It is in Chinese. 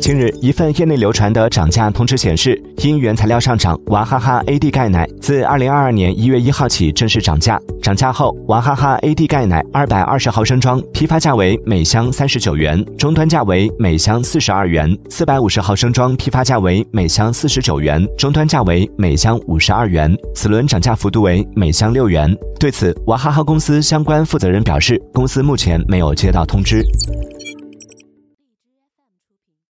近日一份业内流传的涨价通知显示因原材料上涨娃哈哈 ad 钙奶自二零二二年一月一号起正式涨价。涨价后娃哈哈 ad 钙奶二百二十毫升装批发价为每箱三十九元终端价为每箱四十二元。四百五十毫升装批发价为每箱四十九元终端价为每箱五十二元。此轮涨价幅度为每箱六元。对此娃哈哈公司相关负责人表示公司目前没有接到通知。